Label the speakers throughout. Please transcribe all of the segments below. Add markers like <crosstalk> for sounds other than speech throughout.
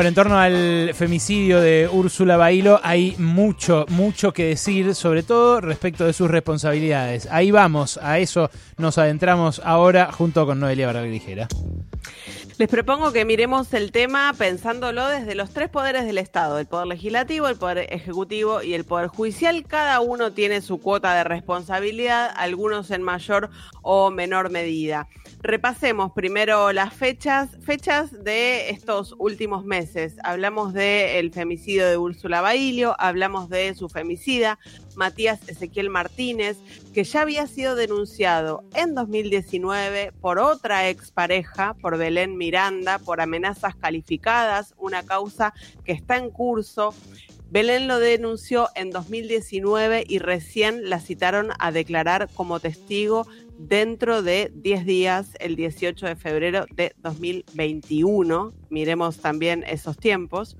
Speaker 1: Bueno, en torno al femicidio de Úrsula Bailo hay mucho, mucho que decir, sobre todo respecto de sus responsabilidades. Ahí vamos, a eso nos adentramos ahora junto con Noelia Baraglijera.
Speaker 2: Les propongo que miremos el tema pensándolo desde los tres poderes del Estado, el poder legislativo, el poder ejecutivo y el poder judicial. Cada uno tiene su cuota de responsabilidad, algunos en mayor o menor medida. Repasemos primero las fechas, fechas de estos últimos meses. Hablamos del femicidio de Úrsula Bailio, hablamos de su femicida, Matías Ezequiel Martínez, que ya había sido denunciado en 2019 por otra expareja, por Belén Miranda, por amenazas calificadas, una causa que está en curso. Belén lo denunció en 2019 y recién la citaron a declarar como testigo dentro de 10 días, el 18 de febrero de 2021. Miremos también esos tiempos.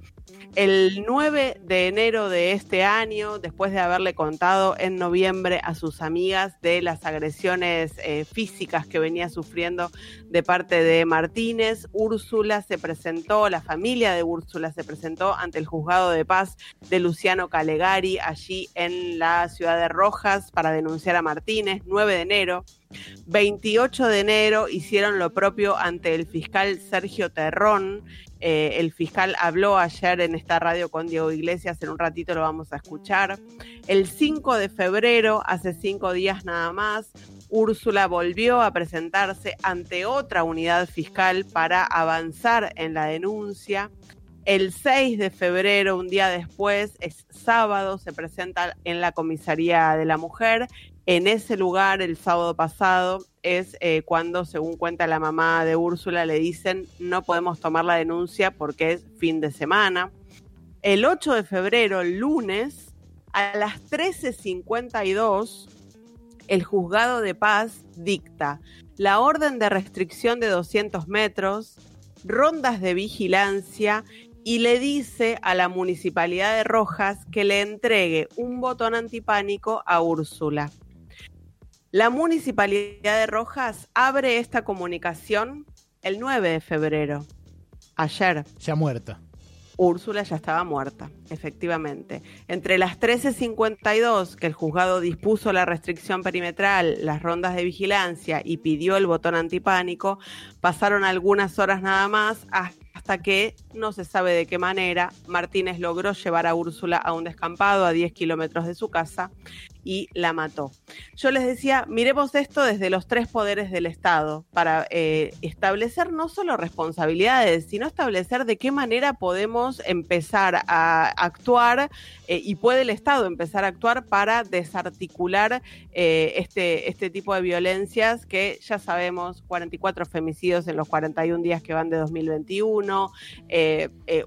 Speaker 2: El 9 de enero de este año, después de haberle contado en noviembre a sus amigas de las agresiones eh, físicas que venía sufriendo de parte de Martínez, Úrsula se presentó, la familia de Úrsula se presentó ante el juzgado de paz de Luciano Calegari, allí en la ciudad de Rojas, para denunciar a Martínez, 9 de enero. 28 de enero hicieron lo propio ante el fiscal Sergio Terrón eh, el fiscal habló ayer en esta radio con Diego Iglesias, en un ratito lo vamos a escuchar. El 5 de febrero, hace cinco días nada más, Úrsula volvió a presentarse ante otra unidad fiscal para avanzar en la denuncia. El 6 de febrero, un día después, es sábado, se presenta en la comisaría de la mujer. En ese lugar, el sábado pasado, es eh, cuando, según cuenta la mamá de Úrsula, le dicen no podemos tomar la denuncia porque es fin de semana. El 8 de febrero, lunes, a las 13.52, el juzgado de paz dicta la orden de restricción de 200 metros, rondas de vigilancia y le dice a la municipalidad de Rojas que le entregue un botón antipánico a Úrsula. La Municipalidad de Rojas abre esta comunicación el 9 de febrero, ayer.
Speaker 1: Ya muerta.
Speaker 2: Úrsula ya estaba muerta, efectivamente. Entre las 13.52 que el juzgado dispuso la restricción perimetral, las rondas de vigilancia y pidió el botón antipánico, pasaron algunas horas nada más hasta que, no se sabe de qué manera, Martínez logró llevar a Úrsula a un descampado a 10 kilómetros de su casa y la mató. Yo les decía, miremos esto desde los tres poderes del Estado para eh, establecer no solo responsabilidades, sino establecer de qué manera podemos empezar a actuar eh, y puede el Estado empezar a actuar para desarticular eh, este, este tipo de violencias que ya sabemos, 44 femicidios en los 41 días que van de 2021,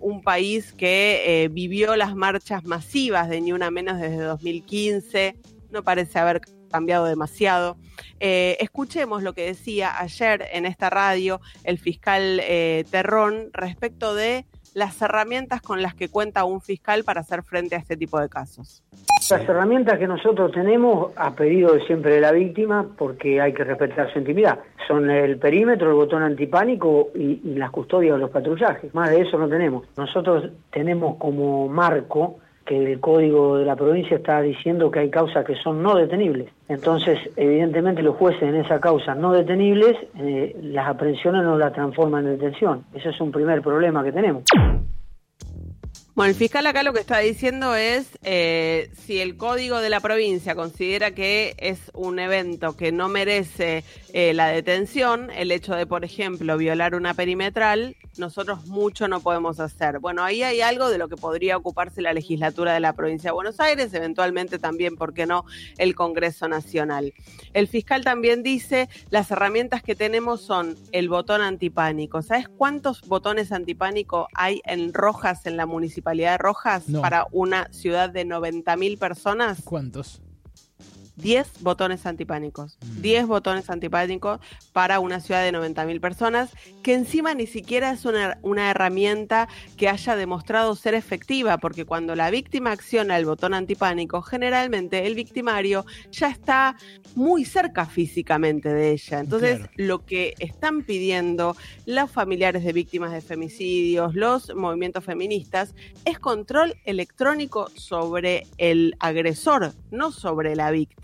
Speaker 2: un país que vivió las marchas masivas de Ni Una Menos desde 2015 no parece haber cambiado demasiado. Eh, escuchemos lo que decía ayer en esta radio el fiscal eh, Terrón respecto de las herramientas con las que cuenta un fiscal para hacer frente a este tipo de casos.
Speaker 3: Las herramientas que nosotros tenemos a pedido siempre de la víctima, porque hay que respetar su intimidad, son el perímetro, el botón antipánico y, y las custodias de los patrullajes. Más de eso no tenemos. Nosotros tenemos como marco que el código de la provincia está diciendo que hay causas que son no detenibles. Entonces, evidentemente los jueces en esa causa no detenibles, eh, las aprehensiones no las transforman en detención. Ese es un primer problema que tenemos.
Speaker 2: Bueno, el fiscal acá lo que está diciendo es eh, si el código de la provincia considera que es un evento que no merece eh, la detención, el hecho de, por ejemplo, violar una perimetral, nosotros mucho no podemos hacer. Bueno, ahí hay algo de lo que podría ocuparse la legislatura de la provincia de Buenos Aires, eventualmente también, ¿por qué no?, el Congreso Nacional. El fiscal también dice, las herramientas que tenemos son el botón antipánico. ¿Sabes cuántos botones antipánico hay en Rojas, en la municipalidad de Rojas, para una ciudad de 90.000 personas?
Speaker 1: ¿Cuántos?
Speaker 2: 10 botones antipánicos. 10 mm. botones antipánicos para una ciudad de 90.000 personas, que encima ni siquiera es una, una, herramienta que haya demostrado ser efectiva, porque cuando la víctima acciona el botón antipánico, generalmente el victimario ya está muy cerca físicamente de ella. Entonces, lo que están pidiendo los familiares de víctimas de femicidios, los movimientos feministas, es control electrónico sobre el agresor, no sobre la víctima.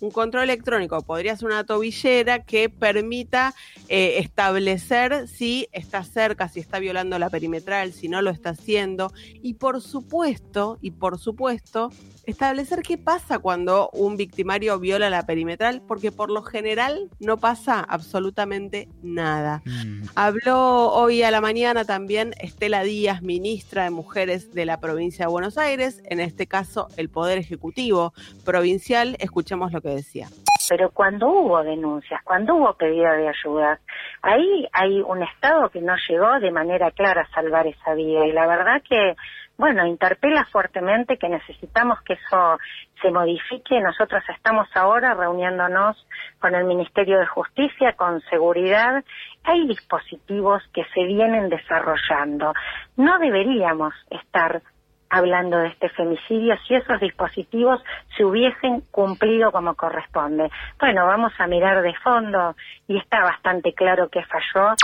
Speaker 2: Un control electrónico podría ser una tobillera que permita eh, establecer si está cerca, si está violando la perimetral, si no lo está haciendo. Y por supuesto, y por supuesto, establecer qué pasa cuando un victimario viola la perimetral, porque por lo general no pasa absolutamente nada. Mm. Habló hoy a la mañana también Estela Díaz, ministra de Mujeres de la provincia de Buenos Aires, en este caso el Poder Ejecutivo Provincial. Escuchemos lo que decía.
Speaker 4: Pero cuando hubo denuncias, cuando hubo pedido de ayuda, ahí hay un Estado que no llegó de manera clara a salvar esa vida. Y la verdad que bueno, interpela fuertemente que necesitamos que eso se modifique. Nosotros estamos ahora reuniéndonos con el Ministerio de Justicia, con seguridad. Hay dispositivos que se vienen desarrollando. No deberíamos estar hablando de este femicidio si esos dispositivos se hubiesen cumplido como corresponde. Bueno, vamos a mirar de fondo y está bastante claro que falló.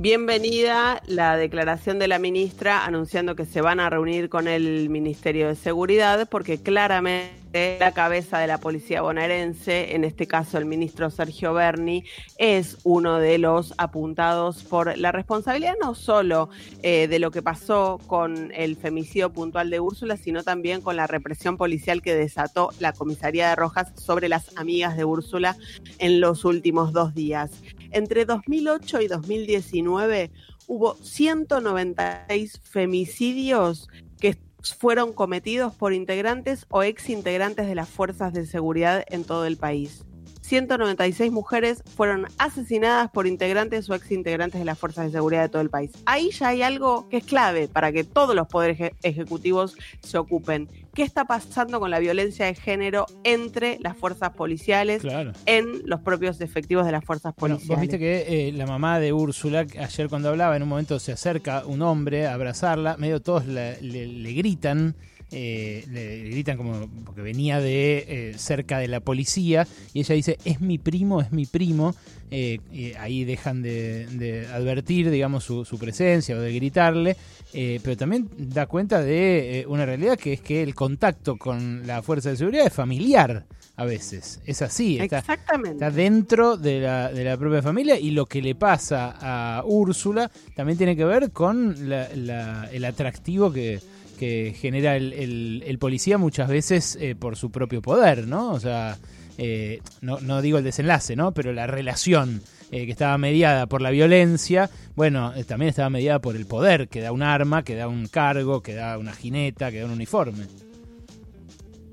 Speaker 2: Bienvenida la declaración de la ministra anunciando que se van a reunir con el Ministerio de Seguridad porque claramente la cabeza de la policía bonaerense, en este caso el ministro Sergio Berni, es uno de los apuntados por la responsabilidad no solo eh, de lo que pasó con el femicidio puntual de Úrsula, sino también con la represión policial que desató la comisaría de Rojas sobre las amigas de Úrsula en los últimos dos días. Entre 2008 y 2019 hubo 196 femicidios que fueron cometidos por integrantes o exintegrantes de las fuerzas de seguridad en todo el país. 196 mujeres fueron asesinadas por integrantes o exintegrantes de las fuerzas de seguridad de todo el país. Ahí ya hay algo que es clave para que todos los poderes ejecutivos se ocupen. ¿Qué está pasando con la violencia de género entre las fuerzas policiales en los propios efectivos de las fuerzas policiales?
Speaker 1: vos viste que eh, la mamá de Úrsula, ayer cuando hablaba, en un momento se acerca un hombre a abrazarla, medio todos le gritan eh, le gritan como porque venía de eh, cerca de la policía y ella dice es mi primo, es mi primo. Eh, y ahí dejan de, advertir, digamos, su, presencia o de gritarle, pero también da cuenta de una realidad que es que el contacto con la fuerza de seguridad es familiar a veces. Es así. Está,
Speaker 2: Exactamente.
Speaker 1: Está dentro de la, de la propia familia y lo que le pasa a Úrsula también tiene que ver con el atractivo que, que genera el, policía muchas veces eh, por su propio poder, ¿no? O sea, eh, no, no, digo el desenlace, ¿no? Pero la relación eh, que estaba mediada por la violencia, bueno, también estaba mediada por el poder, que da un arma, que da un cargo, que da una jineta, que da un uniforme.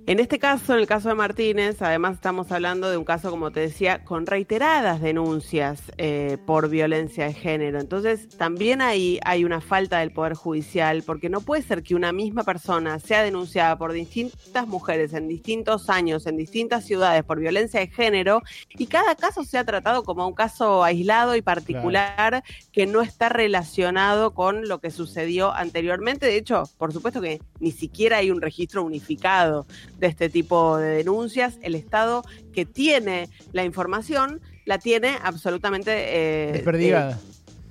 Speaker 2: En este caso, en el caso de Martínez, además estamos hablando de un caso, como te decía, con reiteradas denuncias eh, por violencia de género. Entonces, también ahí hay una falta del Poder Judicial, porque no puede ser que una misma persona sea denunciada por distintas mujeres en distintos años, en distintas ciudades, por violencia de género, y cada caso sea tratado como un caso aislado y particular que no está relacionado con lo que sucedió anteriormente. De hecho, por supuesto que ni siquiera hay un registro unificado de este tipo de denuncias. El Estado que tiene la información la tiene absolutamente
Speaker 1: eh, desperdigada.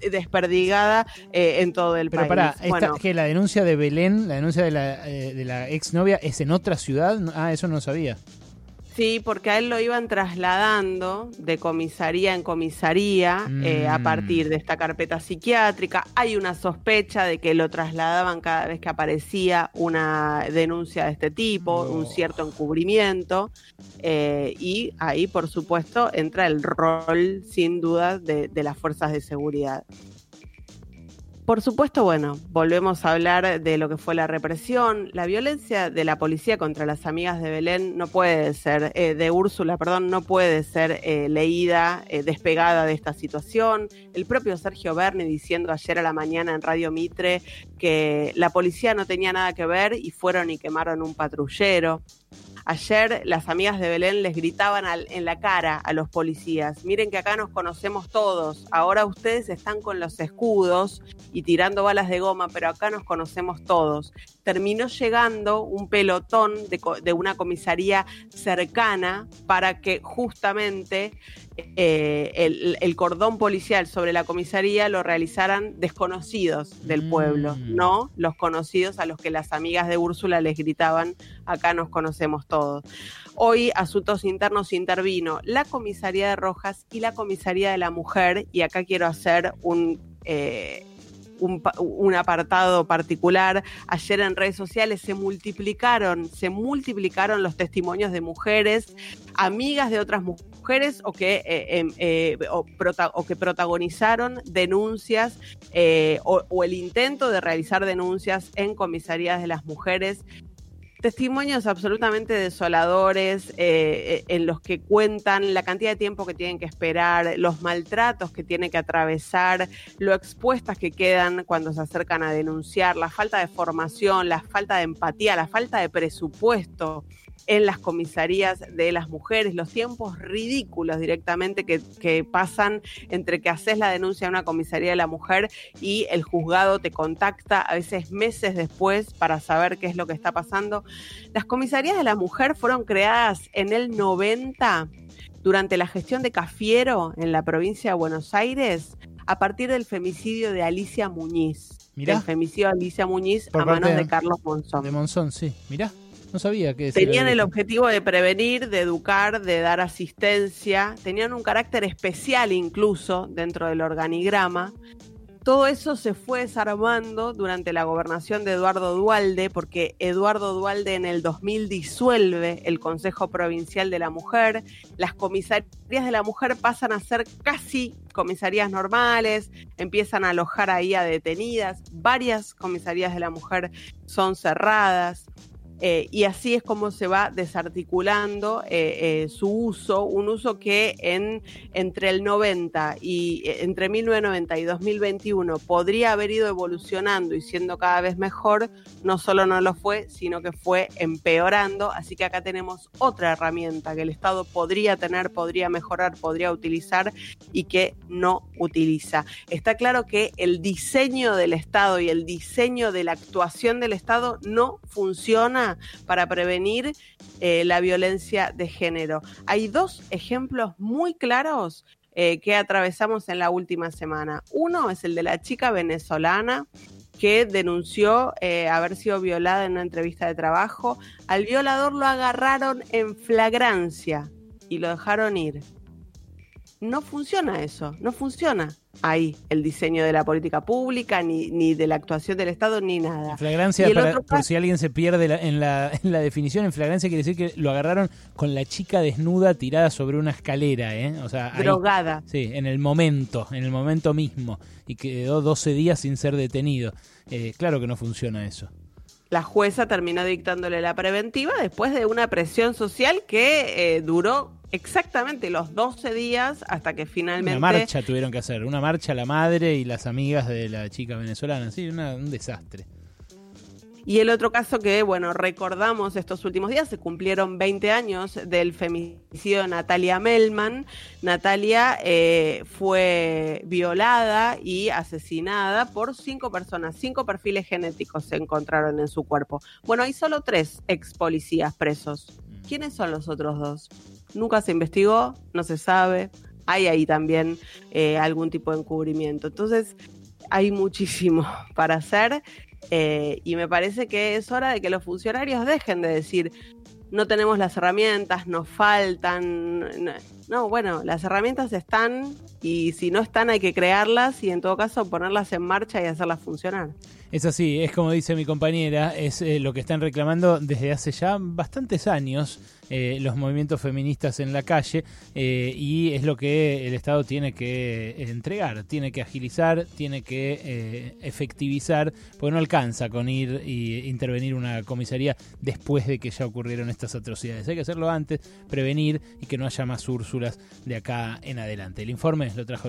Speaker 2: Eh, desperdigada eh, en todo el
Speaker 1: país.
Speaker 2: Pero
Speaker 1: para, que la denuncia de Belén, la denuncia de la, de la exnovia, es en otra ciudad. Ah, eso no sabía.
Speaker 2: Sí, porque a él lo iban trasladando de comisaría en comisaría eh, a mm. partir de esta carpeta psiquiátrica. Hay una sospecha de que lo trasladaban cada vez que aparecía una denuncia de este tipo, un cierto encubrimiento. Eh, y ahí, por supuesto, entra el rol, sin duda, de las fuerzas de seguridad. Por supuesto, bueno, volvemos a hablar de lo que fue la represión. La violencia de la policía contra las amigas de Belén no puede ser, eh, de Úrsula, perdón, no puede ser eh, leída, eh, despegada de esta situación. El propio Sergio Berni diciendo ayer a la mañana en Radio Mitre que la policía no tenía nada que ver y fueron y quemaron un patrullero. Ayer las amigas de Belén les gritaban en la cara a los policías, miren que acá nos conocemos todos, ahora ustedes están con los escudos y tirando balas de goma, pero acá nos conocemos todos. Terminó llegando un pelotón de, de una comisaría cercana para que justamente eh, el, cordón policial sobre la comisaría lo realizaran desconocidos del pueblo, mm. no los conocidos a los que las amigas de Úrsula les gritaban, acá nos conocemos todos. Hoy Asuntos Internos intervino la comisaría de Rojas y la comisaría de la Mujer, y acá quiero hacer un... Eh, un, apartado particular. Ayer en redes sociales se multiplicaron, se multiplicaron los testimonios de mujeres, amigas de otras mujeres o que, eh, em, eh, o, que protagonizaron denuncias eh, o el intento de realizar denuncias en comisarías de las mujeres testimonios absolutamente desoladores eh, eh, en los que cuentan la cantidad de tiempo que tienen que esperar, los maltratos que tienen que atravesar, lo expuestas que quedan cuando se acercan a denunciar, la falta de formación, la falta de empatía, la falta de presupuesto en las comisarías de las mujeres, los tiempos ridículos directamente que, pasan entre que haces la denuncia a una comisaría de la mujer y el juzgado te contacta a veces meses después para saber qué es lo que está pasando. Las comisarías de la mujer fueron creadas en el 90 durante la gestión de Cafiero en la provincia de Buenos Aires a partir del femicidio de Alicia Muñiz. El femicidio de Alicia Muñiz a manos de, Carlos Monzón.
Speaker 1: De Monzón, sí. Mirá. No sabía que...
Speaker 2: Tenían el objetivo de prevenir, de educar, de dar asistencia. Tenían un carácter especial incluso dentro del organigrama. Todo eso se fue desarmando durante la gobernación de Eduardo Dualde, porque Eduardo Dualde en el 2000 disuelve el Consejo Provincial de la Mujer, las comisarías de la mujer pasan a ser casi comisarías normales, empiezan a alojar ahí a detenidas, varias comisarías de la mujer son cerradas, eh, y así es como se va desarticulando eh, eh, su uso, un uso que en, entre el 90 y entre 1990 y 2021 podría haber ido evolucionando y siendo cada vez mejor, no solo no lo fue, sino que fue empeorando. Así que acá tenemos otra herramienta que el Estado podría tener, podría mejorar, podría utilizar y que no utiliza. Está claro que el diseño del Estado y el diseño de la actuación del Estado no funciona para prevenir eh, la violencia de género. Hay dos ejemplos muy claros eh, que atravesamos en la última semana. Uno es el de la chica venezolana que denunció eh, haber sido violada en una entrevista de trabajo. Al violador lo agarraron en flagrancia y lo dejaron ir. No funciona eso, no funciona ahí el diseño de la política pública, ni, ni de la actuación del Estado, ni nada.
Speaker 1: En flagrancia, por si alguien se pierde en, la, en la <laughs> definición, en flagrancia quiere decir que lo agarraron con la chica desnuda tirada sobre una escalera, ¿eh? O sea,
Speaker 2: drogada.
Speaker 1: sí, en el momento, en el momento mismo, y quedó 12 días sin ser detenido. Eh, claro que no funciona eso
Speaker 2: la jueza terminó dictándole la preventiva después de una presión social que eh, duró exactamente los 12 días hasta que finalmente...
Speaker 1: Una marcha tuvieron que hacer, una marcha la madre y las amigas de la chica venezolana, sí, un desastre.
Speaker 2: Y el otro caso que, bueno, recordamos estos últimos días, se cumplieron 20 años del femicidio de Natalia Melman. Natalia eh, fue violada y asesinada por cinco personas, cinco perfiles genéticos se encontraron en su cuerpo. Bueno, hay solo tres ex policías presos. Mm. ¿Quiénes son los otros dos? Nunca se investigó, no se sabe. Hay ahí también eh, algún tipo de encubrimiento. Entonces, hay muchísimo <laughs> para hacer eh, y me parece que es hora de que los funcionarios dejen de decir, no tenemos las herramientas, nos faltan. No, bueno, las herramientas están y si no están hay que crearlas y en todo caso ponerlas en marcha y hacerlas funcionar.
Speaker 1: Es así, es como dice mi compañera, es eh, lo que están reclamando desde hace ya bastantes años eh, los movimientos feministas en la calle eh, y es lo que el Estado tiene que entregar, tiene que agilizar, tiene que efectivizar, porque no alcanza con ir e intervenir una comisaría después de que ya ocurrieron estas atrocidades. Hay que hacerlo antes, prevenir y que no haya más Úrsulas de acá en adelante. El informe lo trajo